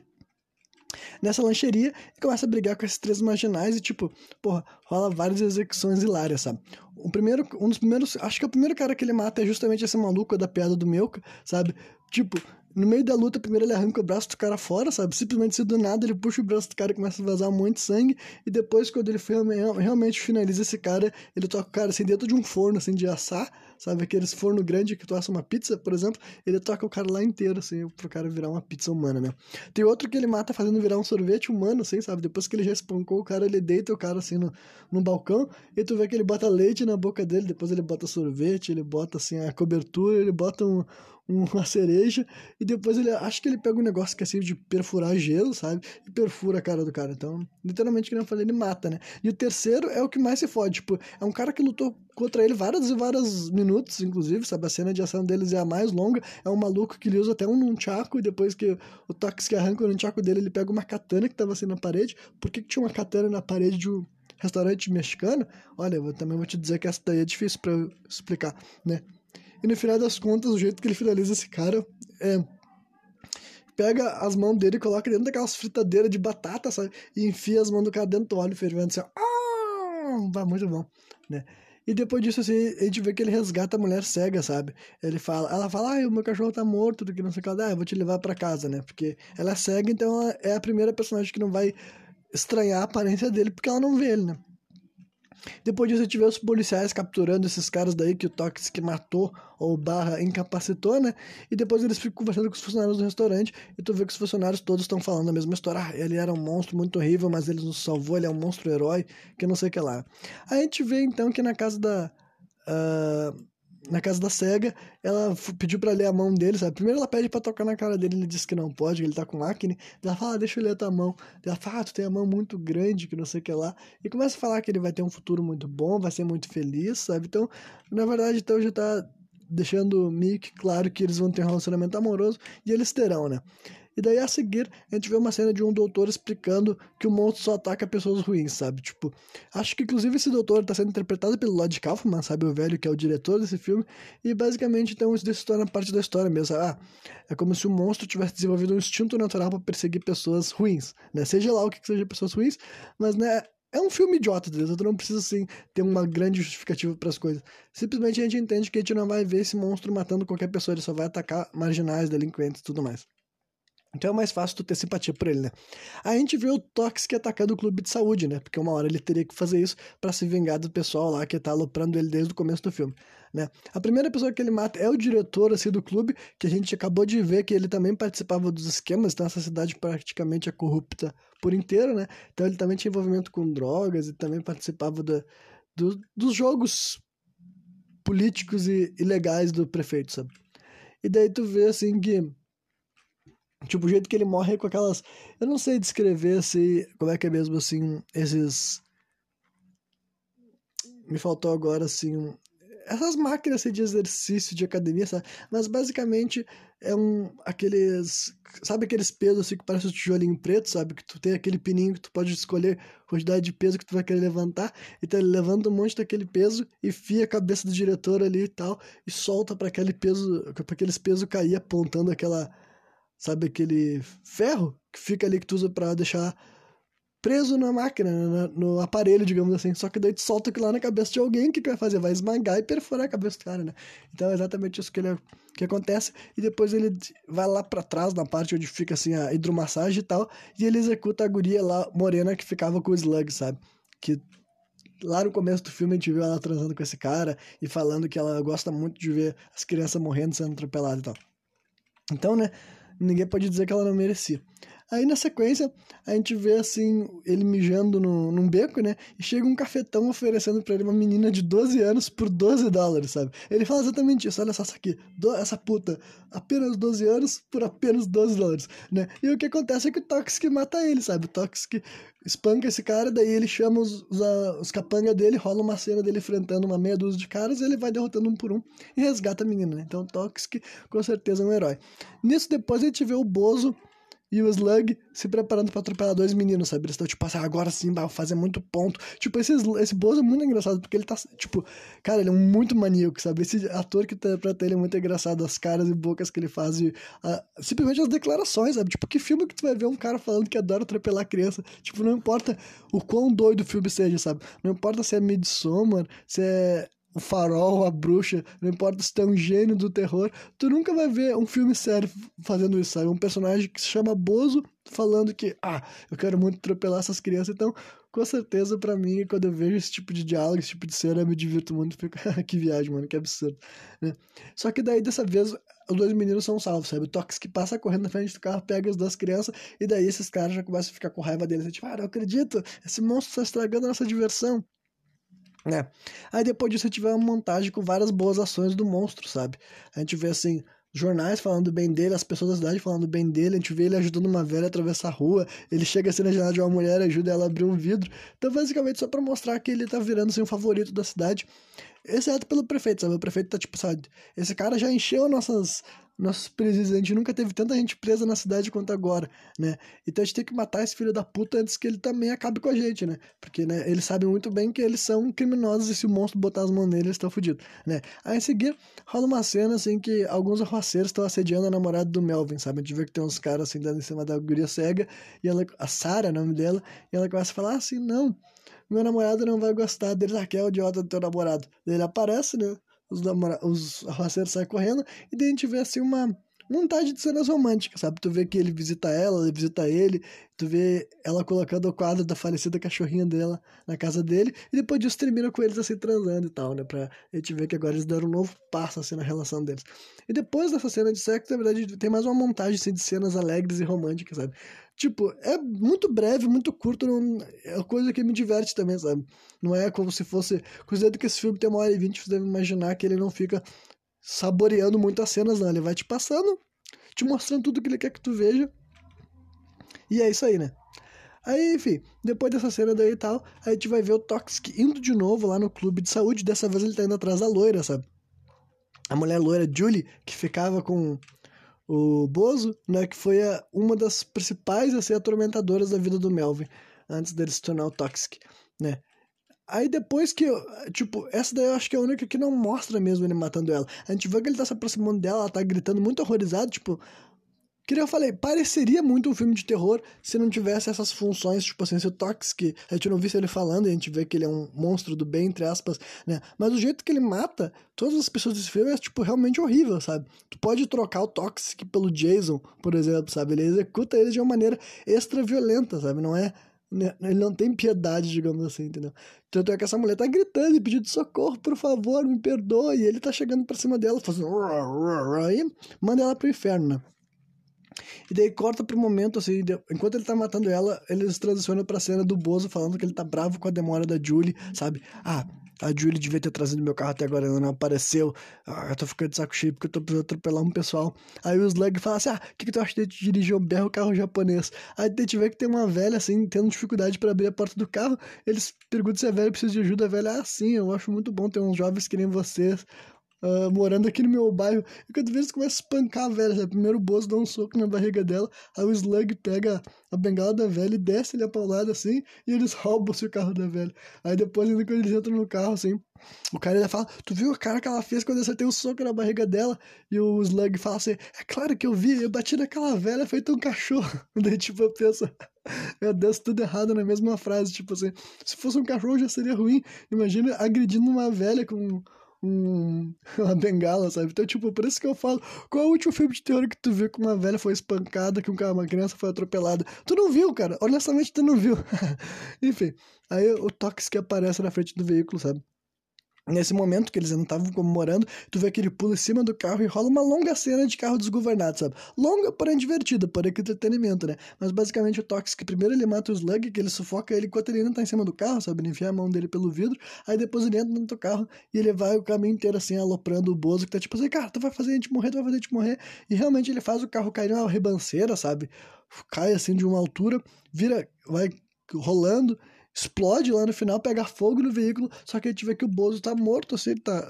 nessa lancheria e começa a brigar com esses três marginais e, tipo, porra, rola várias execuções hilárias, sabe? O primeiro, um dos primeiros, acho que é o primeiro cara que ele mata é justamente esse maluco da piada do Melka, sabe? Tipo, no meio da luta, primeiro ele arranca o braço do cara fora, sabe? Simplesmente se do nada ele puxa o braço do cara e começa a vazar muito sangue. E depois, quando ele realmente finaliza esse cara, ele toca o cara assim dentro de um forno, assim, de assar, sabe? Aqueles forno grande que tu assa uma pizza, por exemplo. Ele toca o cara lá inteiro, assim, pro cara virar uma pizza humana, né? Tem outro que ele mata fazendo virar um sorvete humano, assim, sabe? Depois que ele já espancou o cara, ele deita o cara assim no, no balcão. E tu vê que ele bota leite na boca dele, depois ele bota sorvete, ele bota assim a cobertura, ele bota um uma cereja, e depois ele acho que ele pega um negócio que é assim de perfurar gelo, sabe? E perfura a cara do cara. Então, literalmente, que eu falei, ele mata, né? E o terceiro é o que mais se fode, tipo, é um cara que lutou contra ele vários e vários minutos, inclusive, sabe? A cena de ação deles é a mais longa. É um maluco que ele usa até um nunchaku, e depois que o Tox que arranca o nunchaku dele, ele pega uma katana que tava assim na parede. Por que, que tinha uma katana na parede de um restaurante mexicano? Olha, eu também vou te dizer que essa daí é difícil para explicar, né? E no final das contas, o jeito que ele finaliza esse cara é. Pega as mãos dele e coloca dentro daquelas fritadeiras de batata, sabe? E enfia as mãos do cara dentro do óleo fervendo assim, ó. Vai muito bom, né? E depois disso, assim, a gente vê que ele resgata a mulher cega, sabe? Ele fala, ela fala, ah, o meu cachorro tá morto, do que não sei o que. Ah, eu vou te levar para casa, né? Porque ela é cega, então ela é a primeira personagem que não vai estranhar a aparência dele, porque ela não vê ele, né? Depois disso, tive os policiais capturando esses caras daí que o Toxic matou ou barra incapacitou, né? E depois eles ficam conversando com os funcionários do restaurante e tu vê que os funcionários todos estão falando a mesma história. Ah, ele era um monstro muito horrível, mas ele nos salvou, ele é um monstro herói, que não sei o que lá. A gente vê então que na casa da. Uh, na casa da SEGA, ela pediu para ler a mão dele, sabe? Primeiro ela pede para tocar na cara dele, ele disse que não pode, que ele tá com acne. Ela fala, ah, deixa eu ler a tua mão. Ela fala, ah, tu tem a mão muito grande, que não sei o que lá. E começa a falar que ele vai ter um futuro muito bom, vai ser muito feliz, sabe? Então, na verdade, então já tá deixando meio que claro que eles vão ter um relacionamento amoroso e eles terão, né? E daí a seguir a gente vê uma cena de um doutor explicando que o monstro só ataca pessoas ruins, sabe? Tipo, acho que inclusive esse doutor tá sendo interpretado pelo Lloyd Kaufman, sabe? O velho que é o diretor desse filme. E basicamente então isso se torna parte da história mesmo. Ah, é como se o monstro tivesse desenvolvido um instinto natural para perseguir pessoas ruins, né? Seja lá o que seja pessoas ruins, mas né, é um filme idiota, entendeu? Tu não precisa, assim, ter uma grande justificativa para as coisas. Simplesmente a gente entende que a gente não vai ver esse monstro matando qualquer pessoa, ele só vai atacar marginais, delinquentes e tudo mais. Então é mais fácil tu ter simpatia por ele, né? A gente vê o Toxic atacando o clube de saúde, né? Porque uma hora ele teria que fazer isso para se vingar do pessoal lá que tá aloprando ele desde o começo do filme, né? A primeira pessoa que ele mata é o diretor, assim, do clube, que a gente acabou de ver que ele também participava dos esquemas, então essa cidade praticamente é corrupta por inteiro, né? Então ele também tinha envolvimento com drogas e também participava da, do, dos jogos políticos e ilegais do prefeito, sabe? E daí tu vê, assim, que Tipo, o jeito que ele morre com aquelas. Eu não sei descrever se. Como é que é mesmo assim. Esses. Me faltou agora assim. essas máquinas assim, de exercício, de academia, sabe? Mas basicamente é um. aqueles. Sabe aqueles pesos assim que parece um tijolinho preto, sabe? Que tu tem aquele pininho que tu pode escolher a quantidade de peso que tu vai querer levantar. Então ele levanta um monte daquele peso e fia a cabeça do diretor ali e tal. E solta para aquele peso. para aqueles pesos cair apontando aquela. Sabe aquele ferro que fica ali que tu usa para deixar preso na máquina, no, no, aparelho, digamos assim. Só que daí tu solta aquilo lá na cabeça de alguém, o que, que vai fazer? Vai esmagar e perfurar a cabeça do cara, né? Então é exatamente isso que, ele, que acontece. E depois ele vai lá para trás, na parte onde fica assim a hidromassagem e tal, e ele executa a guria lá, morena, que ficava com o Slug, sabe? Que lá no começo do filme a gente viu ela transando com esse cara e falando que ela gosta muito de ver as crianças morrendo, sendo atropeladas e tal. Então, né? Ninguém pode dizer que ela não merecia. Aí na sequência, a gente vê assim, ele mijando no, num beco, né? E chega um cafetão oferecendo para ele uma menina de 12 anos por 12 dólares, sabe? Ele fala exatamente isso, olha só isso aqui, do, essa puta, apenas 12 anos por apenas 12 dólares, né? E o que acontece é que o Toxic mata ele, sabe? O Toxic espanca esse cara, daí ele chama os, os, os capanga dele, rola uma cena dele enfrentando uma meia dúzia de caras, e ele vai derrotando um por um e resgata a menina, né? Então o Toxic com certeza é um herói. Nisso depois a gente vê o Bozo e o Slug se preparando para atropelar dois meninos, sabe? Eles estão tipo assim, agora sim, vai fazer muito ponto. Tipo, esse, esse Bozo é muito engraçado, porque ele tá, tipo, cara, ele é muito maníaco, sabe? Esse ator que interpreta ele é muito engraçado, as caras e bocas que ele faz, e, simplesmente as declarações, sabe? Tipo, que filme que tu vai ver um cara falando que adora atropelar criança? Tipo, não importa o quão doido o filme seja, sabe? Não importa se é Midsommar, se é o farol, a bruxa, não importa se tu é um gênio do terror, tu nunca vai ver um filme sério fazendo isso, sabe? Um personagem que se chama Bozo falando que, ah, eu quero muito atropelar essas crianças, então, com certeza, para mim, quando eu vejo esse tipo de diálogo, esse tipo de cena, eu me divirto muito, fico, que viagem, mano, que absurdo, né? Só que daí, dessa vez, os dois meninos são salvos, sabe? O Tox que passa correndo na frente do carro, pega as duas crianças, e daí esses caras já começam a ficar com raiva deles, tipo, ah, não acredito, esse monstro está estragando a nossa diversão, né? Aí depois disso gente vê uma montagem com várias boas ações do monstro, sabe? A gente vê assim, jornais falando bem dele, as pessoas da cidade falando bem dele, a gente vê ele ajudando uma velha a atravessar a rua, ele chega assim na janela de uma mulher, ajuda ela a abrir um vidro. Então, basicamente, só para mostrar que ele tá virando assim, um favorito da cidade. Exceto pelo prefeito, sabe? O prefeito tá tipo, sabe? Esse cara já encheu nossas nossos presídios. A gente nunca teve tanta gente presa na cidade quanto agora, né? Então a gente tem que matar esse filho da puta antes que ele também acabe com a gente, né? Porque, né, eles sabem muito bem que eles são criminosos e se o monstro botar as mãos neles, eles estão fodidos, né? Aí em seguida, rola uma cena, assim, que alguns arruaceiros estão assediando a namorada do Melvin, sabe? A gente vê que tem uns caras, assim, dando em cima da guria cega, e ela, a Sarah, o nome dela, e ela começa a falar assim, não, meu namorado não vai gostar dele, ah, que é o idiota do teu namorado. Ele aparece, né? Os, os arruaceiros saem correndo, e daí a gente vê assim uma montagem de cenas românticas, sabe? Tu vê que ele visita ela, ela visita ele, tu vê ela colocando o quadro da falecida cachorrinha dela na casa dele, e depois disso termina com eles assim transando e tal, né? Pra gente ver que agora eles deram um novo passo assim na relação deles. E depois dessa cena de sexo, na verdade, tem mais uma montagem assim, de cenas alegres e românticas, sabe? Tipo, é muito breve, muito curto, não, é coisa que me diverte também, sabe? Não é como se fosse. Considerando que esse filme tem uma hora e vinte, você deve imaginar que ele não fica saboreando muito as cenas, não. Ele vai te passando, te mostrando tudo que ele quer que tu veja. E é isso aí, né? Aí, enfim, depois dessa cena daí e tal, a gente vai ver o Toxic indo de novo lá no clube de saúde. Dessa vez ele tá indo atrás da loira, sabe? A mulher loira Julie, que ficava com o Bozo, né, que foi a, uma das principais assim, atormentadoras da vida do Melvin, antes dele se tornar o Toxic, né. Aí depois que, tipo, essa daí eu acho que é a única que não mostra mesmo ele matando ela. A gente vê que ele tá se aproximando dela, ela tá gritando muito horrorizado, tipo, que eu falei, pareceria muito um filme de terror se não tivesse essas funções, tipo assim, esse Toxic, a gente não visse ele falando, a gente vê que ele é um monstro do bem, entre aspas, né? Mas o jeito que ele mata todas as pessoas desse filme é, tipo, realmente horrível, sabe? Tu pode trocar o Toxic pelo Jason, por exemplo, sabe? Ele executa ele de uma maneira extra violenta, sabe? Não é... Né? Ele não tem piedade, digamos assim, entendeu? Tanto é que essa mulher tá gritando e pedindo socorro, por favor, me perdoe. E ele tá chegando pra cima dela, fazendo... E manda ela pro inferno, né? E daí corta pro momento, assim, enquanto ele tá matando ela, eles transicionam pra cena do Bozo falando que ele tá bravo com a demora da Julie, sabe? Ah, A Julie devia ter trazido meu carro até agora, ela não apareceu. Ah, eu tô ficando de saco cheio porque eu tô precisando atropelar um pessoal. Aí o Slug fala assim: Ah, o que, que tu acha de dirigir um berro carro japonês? Aí gente vê que tem uma velha, assim, tendo dificuldade para abrir a porta do carro. Eles perguntam se a velha precisa de ajuda. A velha, ah, sim, eu acho muito bom ter uns jovens que nem vocês uh, morando aqui no meu bairro. E quando vezes começa a espancar a velha, sabe? Primeiro o Bozo dá um soco na barriga dela, aí o Slug pega a bengala da velha e desce ele a paulada assim, e eles roubam-se o carro da velha. Aí depois, ainda quando eles entram no carro, assim, o cara ainda fala, tu viu a cara que ela fez quando eu acertei um soco na barriga dela? E o Slug fala assim, é claro que eu vi, eu bati naquela velha feito um cachorro. Daí, tipo, eu penso, meu Deus, tudo errado na mesma frase, tipo assim, se fosse um cachorro já seria ruim. Imagina agredindo uma velha com um, uma bengala, sabe? Então, tipo, por isso que eu falo, qual é o último filme de terror que tu viu que uma velha foi espancada, que uma criança foi atropelada? Tu não viu, cara. Honestamente, tu não viu. Enfim, aí o Toxic aparece na frente do veículo, sabe? Nesse momento que eles não estavam comemorando, tu vê que ele pula em cima do carro e rola uma longa cena de carro desgovernado, sabe? Longa, porém divertida, porém que entretenimento, né? Mas basicamente o Toxic, primeiro ele mata o Slug, que ele sufoca ele enquanto ele ainda tá em cima do carro, sabe? Ele enfia a mão dele pelo vidro, aí depois ele entra dentro do carro e ele vai o caminho inteiro assim, aloprando o Bozo, que tá tipo assim, cara, tu vai fazer a gente morrer, tu vai fazer a gente morrer. E realmente ele faz o carro cair numa ribanceira, sabe? Cai assim de uma altura, vira, vai rolando explode lá no final, pega fogo no veículo, só que a gente vê que o Bozo tá morto, assim, ele tá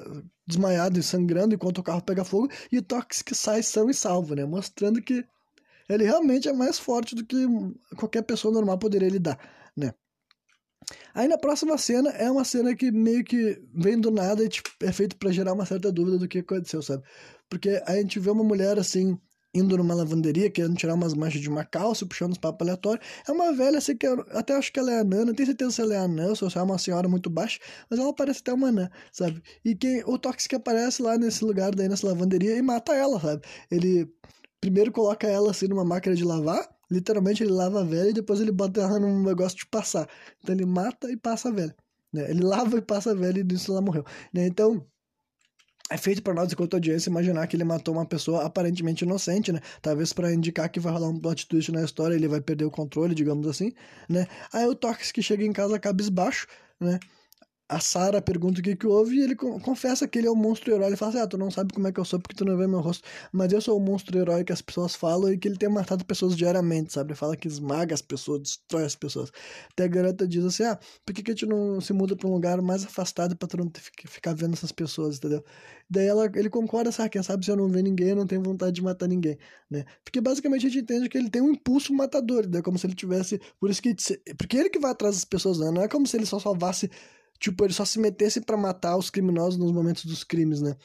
desmaiado e sangrando enquanto o carro pega fogo, e o Toxic sai são e salvo, né? Mostrando que ele realmente é mais forte do que qualquer pessoa normal poderia lidar, né? Aí na próxima cena é uma cena que meio que vem do nada e tipo, é feito para gerar uma certa dúvida do que aconteceu, sabe? Porque a gente vê uma mulher assim, indo numa lavanderia, querendo tirar umas manchas de uma calça, puxando uns papos aleatórios. É uma velha, assim, que eu até acho que ela é anã, não tenho certeza se ela é anã ou se é uma senhora muito baixa, mas ela parece até uma anã, sabe? E quem, o Toxic aparece lá nesse lugar, daí nessa lavanderia, e mata ela, sabe? Ele primeiro coloca ela, assim, numa máquina de lavar, literalmente ele lava a velha e depois ele bota ela num negócio de passar. Então ele mata e passa a velha. Né? Ele lava e passa a velha e nisso ela morreu. Né? Então é feito para nós, enquanto audiência, imaginar que ele matou uma pessoa aparentemente inocente, né? Talvez para indicar que vai rolar um plot twist na história, ele vai perder o controle, digamos assim, né? Aí o Toxic chega em casa cabisbaixo, né? A Sarah pergunta o que que houve e ele confessa que ele é um monstro herói. Ele fala assim, ah, tu não sabe como é que eu sou porque tu não vê meu rosto. Mas eu sou o monstro herói que as pessoas falam e que ele tem matado pessoas diariamente, sabe? Ele fala que esmaga as pessoas, destrói as pessoas. Até a garota diz assim, ah, por que que a gente não se muda pra um lugar mais afastado pra tu não ficar vendo essas pessoas, entendeu? Daí ela, ele concorda, sabe? Quem sabe se eu não ver ninguém, eu não tenho vontade de matar ninguém, né? Porque basicamente a gente entende que ele tem um impulso matador, né? Como se ele tivesse... Por isso que... Porque ele que vai atrás das pessoas, né? Não é como se ele só salvasse tipo, ele só se metesse para matar os criminosos nos momentos dos crimes, né?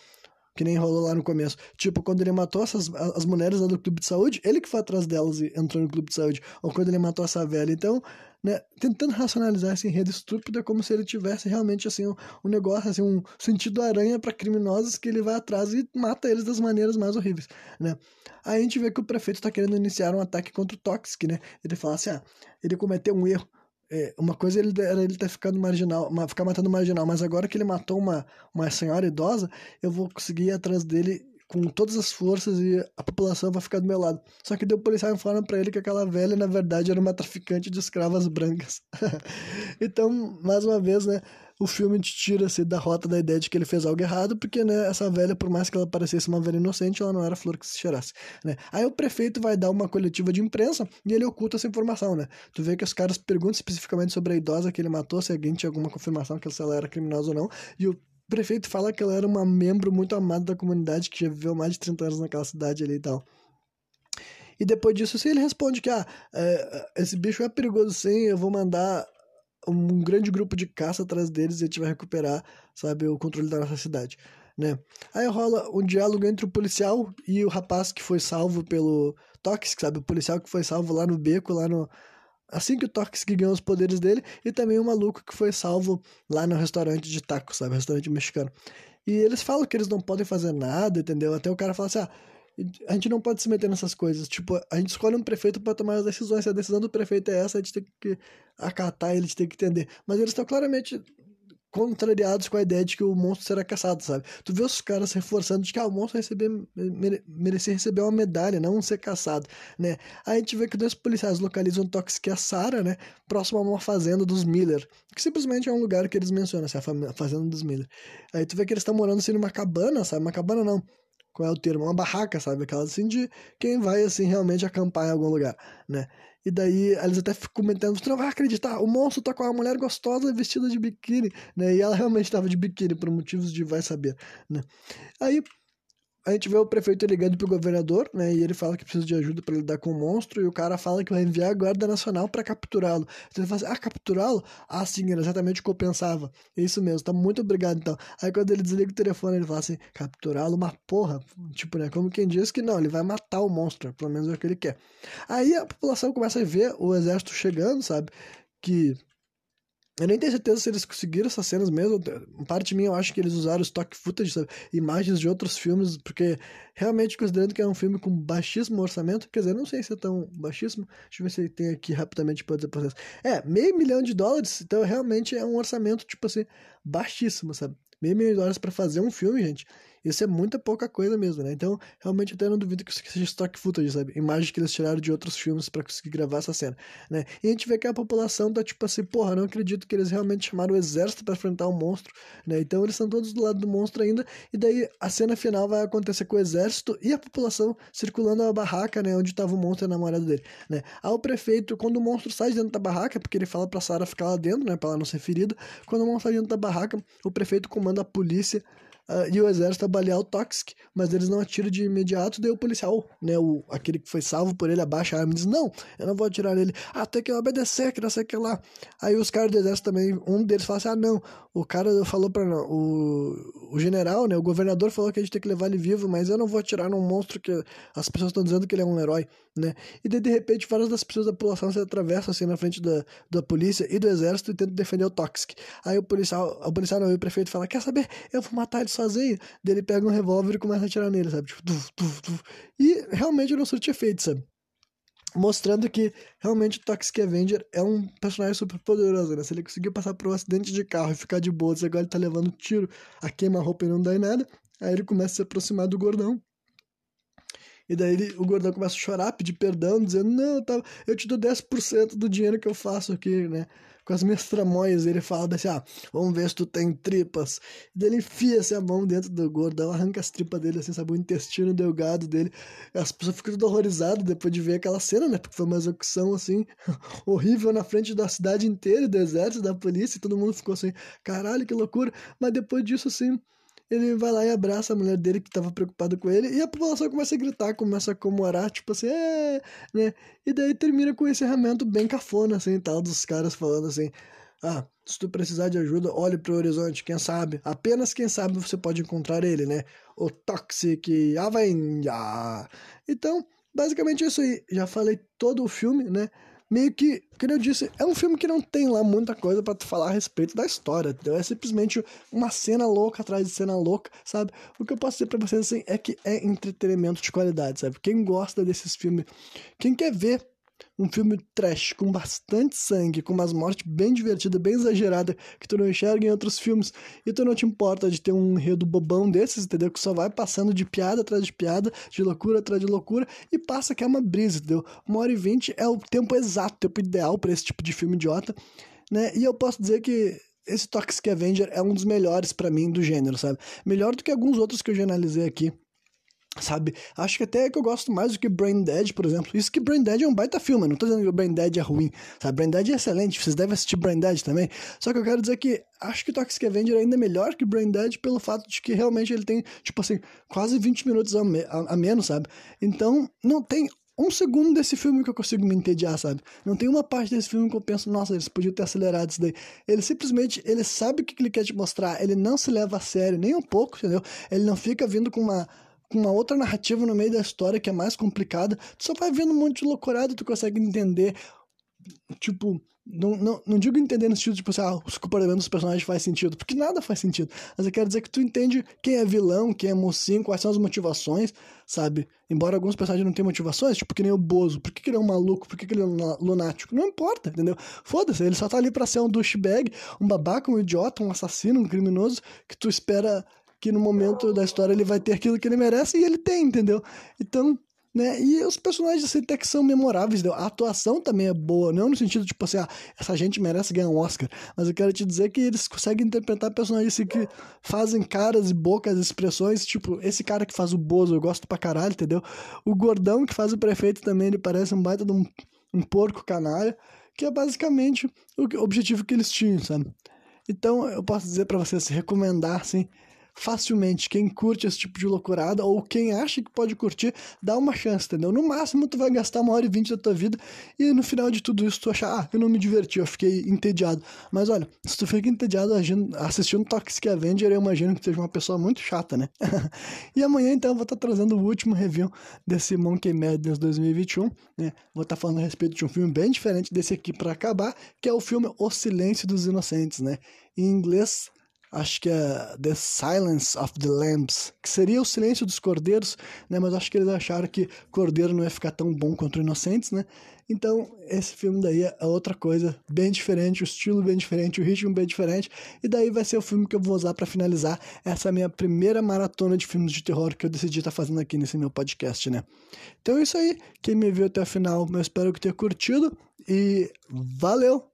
Que nem rolou lá no começo. Tipo, quando ele matou essas, as mulheres lá do clube de saúde, ele que foi atrás delas e entrou no clube de saúde. Ou quando ele matou essa velha. Então, né, tentando racionalizar esse enredo estúpido, é como se ele tivesse realmente, assim, um, um negócio, assim, um sentido aranha para criminosos que ele vai atrás e mata eles das maneiras mais horríveis, né? Aí a gente vê que o prefeito tá querendo iniciar um ataque contra o Toxic, né? Ele fala assim, ah, ele cometeu um erro é, uma coisa ele, era ele ter ficado marginal, ficar matando marginal, mas agora que ele matou uma, uma senhora idosa, eu vou conseguir ir atrás dele com todas as forças e a população vai ficar do meu lado. Só que deu policial informando para ele que aquela velha, na verdade, era uma traficante de escravas brancas. então, mais uma vez, né? o filme te tira-se da rota da ideia de que ele fez algo errado, porque, né, essa velha, por mais que ela parecesse uma velha inocente, ela não era flor que se cheirasse, né? Aí o prefeito vai dar uma coletiva de imprensa e ele oculta essa informação, né? Tu vê que os caras perguntam especificamente sobre a idosa que ele matou, se alguém tinha alguma confirmação que ela era criminosa ou não, e o prefeito fala que ela era uma membro muito amada da comunidade, que já viveu mais de 30 anos naquela cidade ali e tal. E depois disso, se ele responde que ah, é, esse bicho é perigoso sim, eu vou mandar um grande grupo de caça atrás deles e a gente vai recuperar, sabe, o controle da nossa cidade, né? Aí rola um diálogo entre o policial e o rapaz que foi salvo pelo Toxic, sabe? O policial que foi salvo lá no beco, lá no... Assim que o Toxic ganhou os poderes dele, e também o maluco que foi salvo lá no restaurante de tacos, sabe? Restaurante mexicano. E eles falam que eles não podem fazer nada, entendeu? Até o cara fala assim, ah, a gente não pode se meter nessas coisas. Tipo, a gente escolhe um prefeito para tomar as decisões. Se a decisão do prefeito é essa, a gente tem que acatar, eles têm que entender. Mas eles estão claramente contrariados com a ideia de que o monstro será caçado, sabe? Tu vê os caras reforçando de que ah, o monstro receber, mere, merecia receber uma medalha, não ser caçado, né? Aí a gente vê que dois policiais localizam o Tox, que é a Sarah, né? Próximo a uma fazenda dos Miller, que simplesmente é um lugar que eles mencionam, assim, a fazenda dos Miller. Aí tu vê que eles estão morando assim numa cabana, sabe? Uma cabana não, qual é o termo? Uma barraca, sabe? Aquela assim de quem vai assim realmente acampar em algum lugar, né? E daí eles até ficam comentando, você não vai acreditar, o monstro tá com uma mulher gostosa vestida de biquíni, né? E ela realmente estava de biquíni por motivos de vai saber, né? Aí a gente vê o prefeito ligando pro governador, né? E ele fala que precisa de ajuda para lidar com o monstro. E o cara fala que vai enviar a Guarda Nacional para capturá-lo. Então ele fala assim: Ah, capturá-lo? Ah, sim, era exatamente o que eu pensava. É isso mesmo, tá muito obrigado então. Aí quando ele desliga o telefone, ele fala assim: Capturá-lo, uma porra. Tipo, né? Como quem diz que não, ele vai matar o monstro. Pelo menos é o que ele quer. Aí a população começa a ver o exército chegando, sabe? Que eu nem tenho certeza se eles conseguiram essas cenas mesmo. Parte de mim, eu acho que eles usaram stock footage, sabe? imagens de outros filmes, porque realmente, considerando que é um filme com baixíssimo orçamento, quer dizer, não sei se é tão baixíssimo. Deixa eu ver se tem aqui rapidamente para dizer pra vocês. É, meio milhão de dólares, então realmente é um orçamento, tipo assim, baixíssimo, sabe? Meio milhão de dólares para fazer um filme, gente. Isso é muita pouca coisa mesmo, né? Então, realmente, até não duvido que isso seja stock footage, sabe? Imagens que eles tiraram de outros filmes para conseguir gravar essa cena, né? E a gente vê que a população tá tipo assim, porra, não acredito que eles realmente chamaram o exército para enfrentar o um monstro, né? Então, eles estão todos do lado do monstro ainda, e daí a cena final vai acontecer com o exército e a população circulando a barraca, né? Onde tava o monstro e a namorada dele, né? Aí o prefeito, quando o monstro sai de dentro da barraca, porque ele fala pra Sarah ficar lá dentro, né? Pra ela não ser ferida, quando o monstro sai dentro da barraca, o prefeito comanda a polícia uh, e o exército balear o Toxic, mas eles não atiram de imediato, daí o policial, né, o, aquele que foi salvo por ele, abaixa a arma e diz, não, eu não vou atirar nele, até que obedecer, que não sei o que lá. Aí os caras do exército também, um deles fala assim, ah, não, o cara falou para o, o general, né, o governador falou que a gente tem que levar ele vivo, mas eu não vou atirar num monstro que as pessoas estão dizendo que ele é um herói, né, e daí de repente várias das pessoas da população se atravessam assim na frente da, da polícia e do exército e tentam defender o Toxic. Aí o policial, o policial não, o prefeito fala, quer saber, eu vou matar sozinho. Daí ele pega um revólver e começa a atirar nele, sabe? Tipo, tuf, tuf, tuf. E realmente não surte efeito, sabe? Mostrando que realmente o Toxic Avenger é um personagem super poderoso, né? Se ele conseguir passar por um acidente de carro e ficar de boa, agora ele tá levando tiro, a queima-roupa e não dá em nada, aí ele começa a se aproximar do gordão. E daí ele, o gordão começa a chorar, pedir perdão, dizendo: Não, tá, eu te dou 10% do dinheiro que eu faço aqui, né? com as minhas tramóias, ele fala assim, ah, vamos ver se tu tem tripas. E daí ele enfia assim, a mão dentro do gordão, arranca as tripas dele, assim, sabe, o intestino delgado dele. As pessoas ficam tudo horrorizadas depois de ver aquela cena, né, porque foi uma execução, assim, horrível na frente da cidade inteira, do exército, da polícia, e todo mundo ficou assim, caralho, que loucura. Mas depois disso, assim, ele vai lá e abraça a mulher dele que estava preocupada com ele, e a população começa a gritar, começa a comemorar, tipo assim, é, né? E daí termina com esse encerramento bem cafona, assim, tal, dos caras falando assim, ah, se tu precisar de ajuda, olhe pro horizonte, quem sabe, apenas quem sabe você pode encontrar ele, né? O Toxic Avenger. Então, basicamente é isso aí. Já falei todo o filme, né? Meio que, como eu disse, é um filme que não tem lá muita coisa para falar a respeito da história, entendeu? É simplesmente uma cena louca atrás de cena louca, sabe? O que eu posso dizer para vocês assim é que é entretenimento de qualidade, sabe? Quem gosta desses filmes, quem quer ver um filme trash com bastante sangue, com umas mortes bem divertidas, bem exageradas, que tu não enxerga em outros filmes, e tu não te importa de ter um enredo bobão desses, entendeu? Que só vai passando de piada atrás de piada, de loucura atrás de loucura, e passa que é uma brisa, entendeu? Uma hora e vinte é o tempo exato, o tempo ideal para esse tipo de filme idiota, né? E eu posso dizer que esse Toxic Avenger é um dos melhores para mim do gênero, sabe? Melhor do que alguns outros que eu já analisei aqui sabe? Acho que até que eu gosto mais do que Brain Dead, por exemplo. Isso que Brain Dead é um baita filme, não tô dizendo que o Brain Dead é ruim, sabe? Brain Dead é excelente, vocês devem assistir Brain Dead também. Só que eu quero dizer que acho que Toxic Avenger é ainda melhor que Brain Dead pelo fato de que realmente ele tem, tipo assim, quase 20 minutos a, me a, a menos, sabe? Então, não tem um segundo desse filme que eu consigo me entediar, sabe? Não tem uma parte desse filme que eu penso, nossa, eles podiam ter acelerado isso daí. Ele simplesmente, ele sabe o que ele quer te mostrar, ele não se leva a sério nem um pouco, entendeu? Ele não fica vindo com uma com uma outra narrativa no meio da história que é mais complicada, tu só vai vendo um monte de loucurada, tu consegue entender tipo, não, não, não digo entender no sentido, tipo assim, ah, os comportamentos dos personagens faz sentido, porque nada faz sentido. Mas eu quero dizer que tu entende quem é vilão, quem é mocinho, quais são as motivações, sabe? Embora alguns personagens não tenham motivações, tipo que nem o Bozo, por que, que ele é um maluco, por que, que ele é um lunático? Não importa, entendeu? Foda-se, ele só tá ali pra ser um douchebag, um babaca, um idiota, um assassino, um criminoso, que tu espera que no momento da história ele vai ter aquilo que ele merece e ele tem, entendeu? Então, né? E os personagens assim, até que são memoráveis, a atuação também é boa, não no sentido tipo assim, ah, essa gente merece ganhar um Oscar, mas eu quero te dizer que eles conseguem interpretar personagens assim, que fazem caras e bocas, expressões, tipo, esse cara que faz o Bozo, eu gosto pra caralho, entendeu? O gordão que faz o prefeito também, ele parece um baita de um, um porco canalha, que é basicamente o objetivo que eles tinham, sabe? Então, eu posso dizer para vocês, recomendar, assim, facilmente. Quem curte esse tipo de loucurada ou quem acha que pode curtir, dá uma chance, entendeu? No máximo, tu vai gastar uma hora e vinte da tua vida e no final de tudo isso tu achar, ah, eu não me diverti, eu fiquei entediado. Mas olha, se tu fica entediado assistindo Toxic Avenger, eu imagino que seja uma pessoa muito chata, né? e amanhã, então, eu vou estar trazendo o último review desse Monkey Madness 2021, né? Vou estar falando a respeito de um filme bem diferente desse aqui para acabar, que é o filme O Silêncio dos Inocentes, né? Em inglês, acho que é The Silence of the Lambs, que seria o silêncio dos cordeiros, né? Mas acho que eles acharam que cordeiro não ia ficar tão bom quanto inocentes, né? Então, esse filme daí é outra coisa bem diferente, o estilo bem diferente, o ritmo bem diferente, e daí vai ser o filme que eu vou usar para finalizar essa minha primeira maratona de filmes de terror que eu decidi estar tá fazendo aqui nesse meu podcast, né? Então é isso aí, quem me viu até o final, eu espero que tenha curtido e valeu!